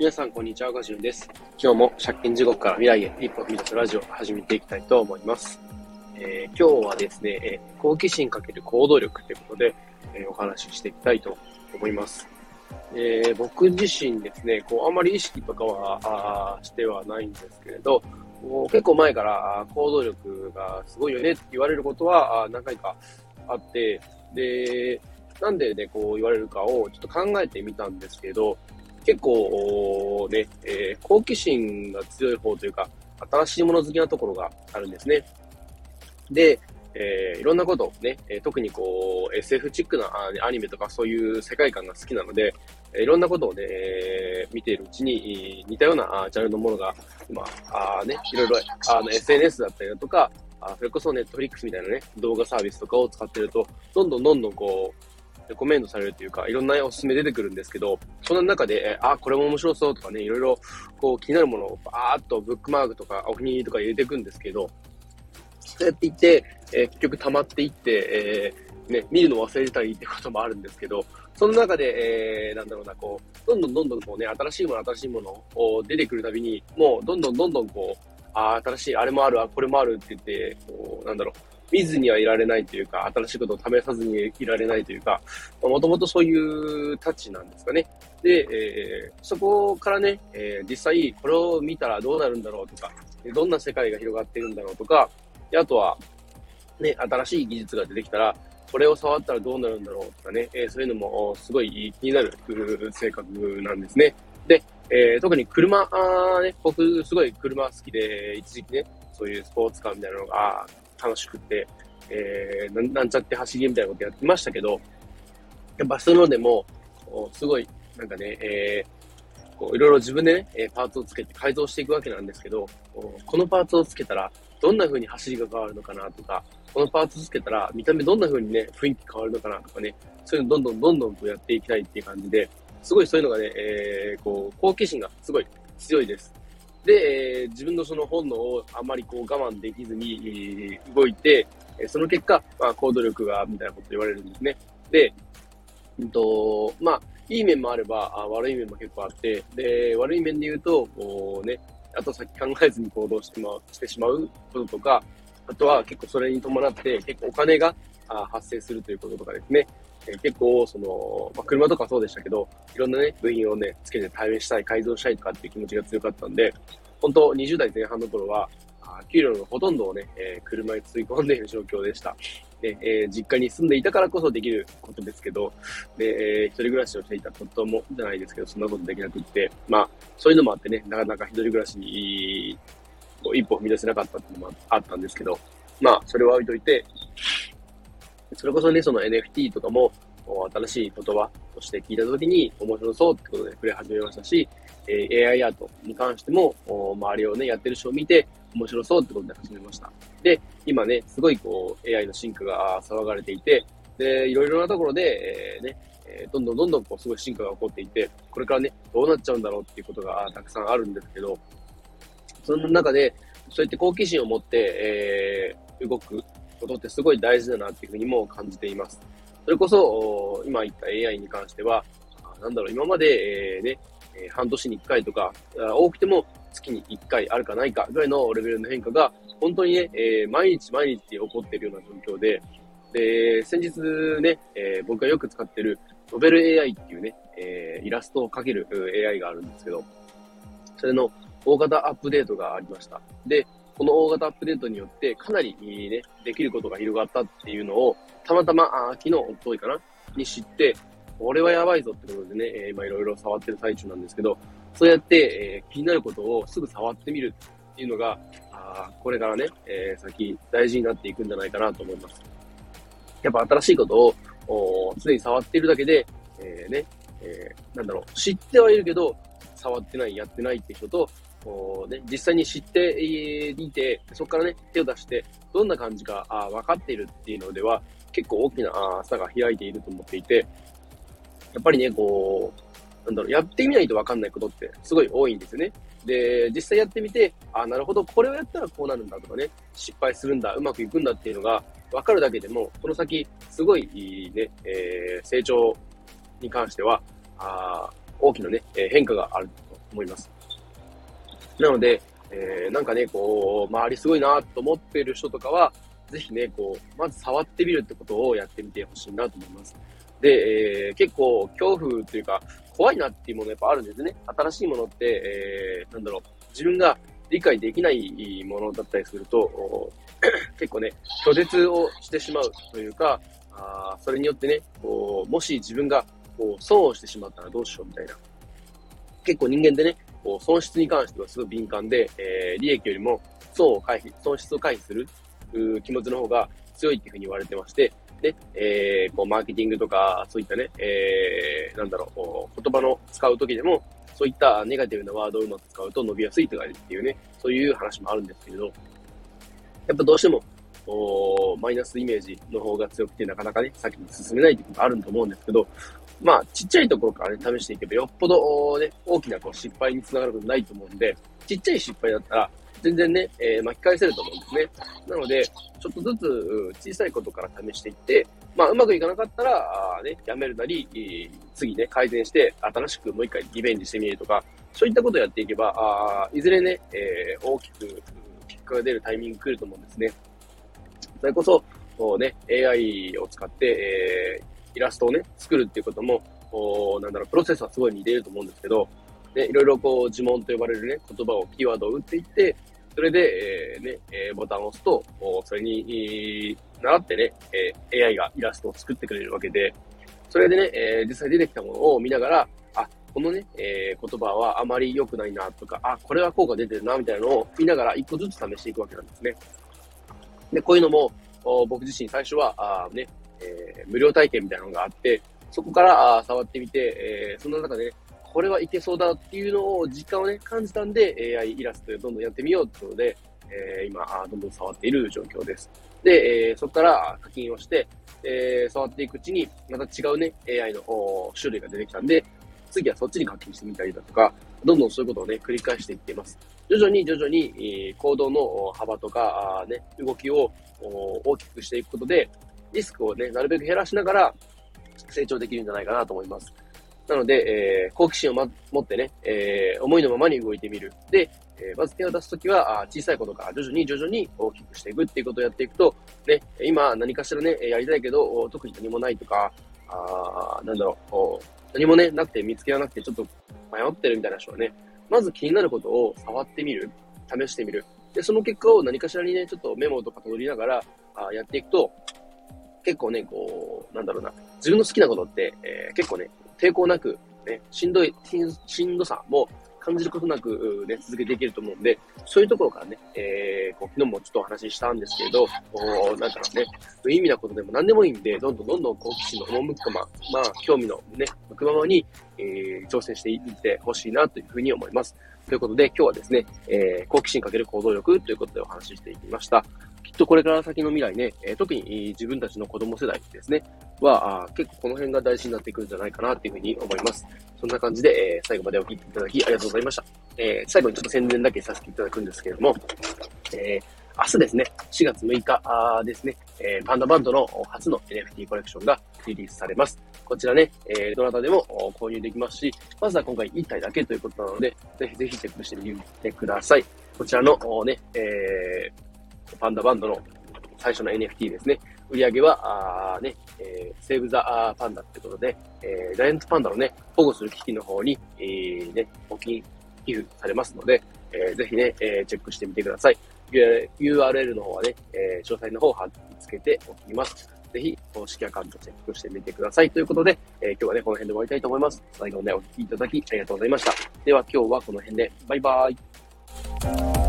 皆さん、こんにちは。ガジュンです。今日も借金地獄から未来へ一歩踏み出すラジオを始めていきたいと思います。えー、今日はですね、えー、好奇心かける行動力ということで、えー、お話ししていきたいと思います。えー、僕自身ですね、こう、あんまり意識とかは、あしてはないんですけれど、結構前から行動力がすごいよねって言われることは何回かあって、で、なんでね、こう言われるかをちょっと考えてみたんですけど、結構ね、えー、好奇心が強い方というか、新しいもの好きなところがあるんですね。で、えー、いろんなことをね、え特にこう、SF チックなアニメとかそういう世界観が好きなので、いろんなことをね、え、見ているうちに、似たようなジャンルのものが、まあ、あね、いろいろ、あの、SNS だったりだとか、あそれこそネットフリックスみたいなね、動画サービスとかを使ってると、どんどんどんどんこう、レコメンドされるというか、いろんなおすすめ出てくるんですけど、その中で、あ、これも面白そうとかね、いろいろこう気になるものをバーっとブックマークとかお気に入りとか入れていくんですけど、そうやっていって、えー、結局溜まっていって、えー、ね、見るの忘れてたりってこともあるんですけど、その中で、えー、なんだろうな、こう、どんどんどんどんこうね、新しいもの、新しいものを出てくるたびに、もうどんどんどんどんこう、あ新しい、あれもある、あ、これもあるって言って、こう、なんだろう、見ずにはいられないというか、新しいことを試さずにいられないというか、もともとそういうタッチなんですかね。で、えー、そこからね、えー、実際これを見たらどうなるんだろうとか、どんな世界が広がってるんだろうとか、であとは、ね、新しい技術が出てきたら、これを触ったらどうなるんだろうとかね、えー、そういうのもすごい気になる性格なんですね。で、えー、特に車、ね、僕すごい車好きで、一時期ね、そういうスポーツカーみたいなのが楽しくて、えー、なんちゃって走りみたいなことやってましたけど、やっぱそういうのでも、すごい、なんかね、えー、こういろいろ自分でね、えパーツをつけて改造していくわけなんですけど、このパーツをつけたら、どんな風に走りが変わるのかなとか、このパーツつけたら見た目どんな風にね、雰囲気変わるのかなとかね、そういうのどんどんどんどんこうやっていきたいっていう感じで、すごいそういうのがね、えー、こう、好奇心がすごい強いです。で、え、自分のその本能をあまりこう我慢できずに、動いて、えその結果、まあ、行動力が、みたいなこと言われるんですね。で、うんと、まあ、いい面もあれば、あ悪い面も結構あって、で、悪い面で言うと、こうね、あと先考えずに行動してましてしまうこととか、あとは結構それに伴って結構お金が発生するということとかですね。え結構、その、まあ、車とかそうでしたけど、いろんなね、部品をね、つけて対面したい、改造したいとかっていう気持ちが強かったんで、本当20代前半の頃は、あ給料のほとんどをね、えー、車に吸い込んでいる状況でした。で、えー、実家に住んでいたからこそできることですけど、で、えー、一人暮らしをしていたことも、じゃないですけど、そんなことできなくって、まあ、そういうのもあってね、なかなか一人暮らしに、一歩踏み出せなかったっていうのもあったんですけど、まあ、それは置いといて、それこそね、その NFT とかも、新しい言葉として聞いたときに面白そうってことで触れ始めましたし、えー、AI アートに関しても、周りをね、やってる人を見て面白そうってことで始めました。で、今ね、すごいこう、AI の進化が騒がれていて、で、いろいろなところで、えー、ね、えどんどんどんどんこう、すごい進化が起こっていて、これからね、どうなっちゃうんだろうっていうことがたくさんあるんですけど、その中で、そうやって好奇心を持って、えー、動くことってすごい大事だなっていうふうにも感じています。それこそ、今言った AI に関しては、なんだろう、今まで、えー、ね、え半年に1回とか、多くても月に1回あるかないかぐらいのレベルの変化が、本当にね、えー、毎日毎日起こっているような状況で、で、先日ね、えー、僕がよく使ってるノベル AI っていうね、えー、イラストを描ける AI があるんですけど、それの大型アップデートがありました。で、この大型アップデートによってかなりね、できることが広がったっていうのを、たまたま、あ昨日、おといかな？に知って、これはやばいぞってことでね、えー、今いろいろ触ってる最中なんですけど、そうやって、えー、気になることをすぐ触ってみるっていうのが、あこれからね、えー、先大事になっていくんじゃないかなと思います。やっぱ新しいことを常に触っているだけで、えー、ね、えー、なんだろう、知ってはいるけど、触ってない、やってないって人と、こうね、実際に知っていて、そこからね、手を出して、どんな感じかあ分かっているっていうのでは、結構大きな差が開いていると思っていて、やっぱりね、こう、なんだろう、やってみないと分かんないことってすごい多いんですよね。で、実際やってみて、あ、なるほど、これをやったらこうなるんだとかね、失敗するんだ、うまくいくんだっていうのが分かるだけでも、この先、すごいね、えー、成長に関しては、あ大きなね、変化があると思います。なので、えー、なんかね、こう、周りすごいなと思っている人とかは、ぜひね、こう、まず触ってみるってことをやってみてほしいなと思います。で、えー、結構恐怖というか、怖いなっていうものやっぱあるんですね。新しいものって、えー、なんだろう、自分が理解できないものだったりすると、結構ね、拒絶をしてしまうというか、あそれによってね、こう、もし自分がこう損をしてしまったらどうしようみたいな。結構人間でね、こう損失に関してはすごい敏感で、えー、利益よりも損を回避、損失を回避する気持ちの方が強いっていうふうに言われてまして、で、えー、こう、マーケティングとか、そういったね、えー、なんだろう、言葉の使うときでも、そういったネガティブなワードをうまく使うと伸びやすいとかっていうね、そういう話もあるんですけれど、やっぱどうしても、おマイナスイメージの方が強くて、なかなかね、先に進めないってことあると思うんですけど、まあ、ちっちゃいところからね、試していけば、よっぽどね、大きなこう失敗につながることないと思うんで、ちっちゃい失敗だったら、全然ね、えー、巻き返せると思うんですね。なので、ちょっとずつ小さいことから試していって、まあ、うまくいかなかったら、あね、やめるなり、次ね、改善して、新しくもう一回リベンジしてみるとか、そういったことをやっていけば、あいずれね、えー、大きく結果が出るタイミング来ると思うんですね。それこそ、こうね、AI を使って、えー、イラストをね、作るっていうことも、こうなんだろう、プロセスはすごい似ていると思うんですけど、ね、いろいろこう呪文と呼ばれるね、言葉を、キーワードを打っていって、それで、えー、ね、えー、ボタンを押すと、それに、習ってね、えー、AI がイラストを作ってくれるわけで、それでね、えー、実際出てきたものを見ながら、あ、このね、えー、言葉はあまり良くないなとか、あ、これは効果出てるな、みたいなのを見ながら一個ずつ試していくわけなんですね。で、こういうのも、僕自身最初は、あね、えー、無料体験みたいなのがあって、そこから触ってみて、えー、その中でね、これはいけそうだっていうのを実感をね、感じたんで、AI イラストでどんどんやってみようってことで、えー、今、どんどん触っている状況です。で、えー、そこから課金をして、えー、触っていくうちに、また違うね、AI の種類が出てきたんで、次はそっちに課金してみたりだとか、どんどんそういうことをね、繰り返していっています。徐々に徐々に、行動の幅とか、ね、動きを大きくしていくことで、リスクをね、なるべく減らしながら成長できるんじゃないかなと思います。なので、えー、好奇心を、ま、持ってね、えー、思いのままに動いてみる。で、えー、まず手を出すときは、あ小さいことから徐々に徐々に大きくしていくっていうことをやっていくと、ね、今何かしらね、やりたいけど、特に何もないとか、あなんだろう、何もね、なくて見つけらなくてちょっと迷ってるみたいな人はね、まず気になることを触ってみる、試してみる。で、その結果を何かしらにね、ちょっとメモとか取りながら、あやっていくと、結構ね、こう、なんだろうな、自分の好きなことって、えー、結構ね、抵抗なく、ね、しんどい、しんどさも感じることなく、ね、続けていけると思うんで、そういうところからね、えー、こう昨日もちょっとお話ししたんですけど、おなんだろうね、無意味なことでも何でもいいんで、どんどんどんどん好奇心の赴くまま、まあ、興味のね、向くままに、えー、挑戦していってほしいなというふうに思います。ということで、今日はですね、えー、好奇心かける行動力ということでお話ししていきました。きっとこれから先の未来ね、え、特に自分たちの子供世代ですね、は、結構この辺が大事になってくるんじゃないかなっていうふうに思います。そんな感じで、え、最後までお聞きいただきありがとうございました。え、最後にちょっと宣伝だけさせていただくんですけれども、えー、明日ですね、4月6日ですね、えー、パンダバンドの初の NFT コレクションがリリースされます。こちらね、えー、どなたでも購入できますし、まずは今回1体だけということなので、ぜひぜひチェックしてみてください。こちらのね、えー、パンダバンドの最初の NFT ですね。売り上げは、あね、えー、セーブザパンダってことで、えー、ジャイアントパンダのね、保護する機器の方に、えー、ね、募金、寄付されますので、えー、ぜひね、えー、チェックしてみてください。URL の方はね、えー、詳細の方を貼り付けておきます。ぜひ、公式アカウントチェックしてみてください。ということで、えー、今日はね、この辺で終わりたいと思います。最後までお聴きいただきありがとうございました。では今日はこの辺で、バイバーイ。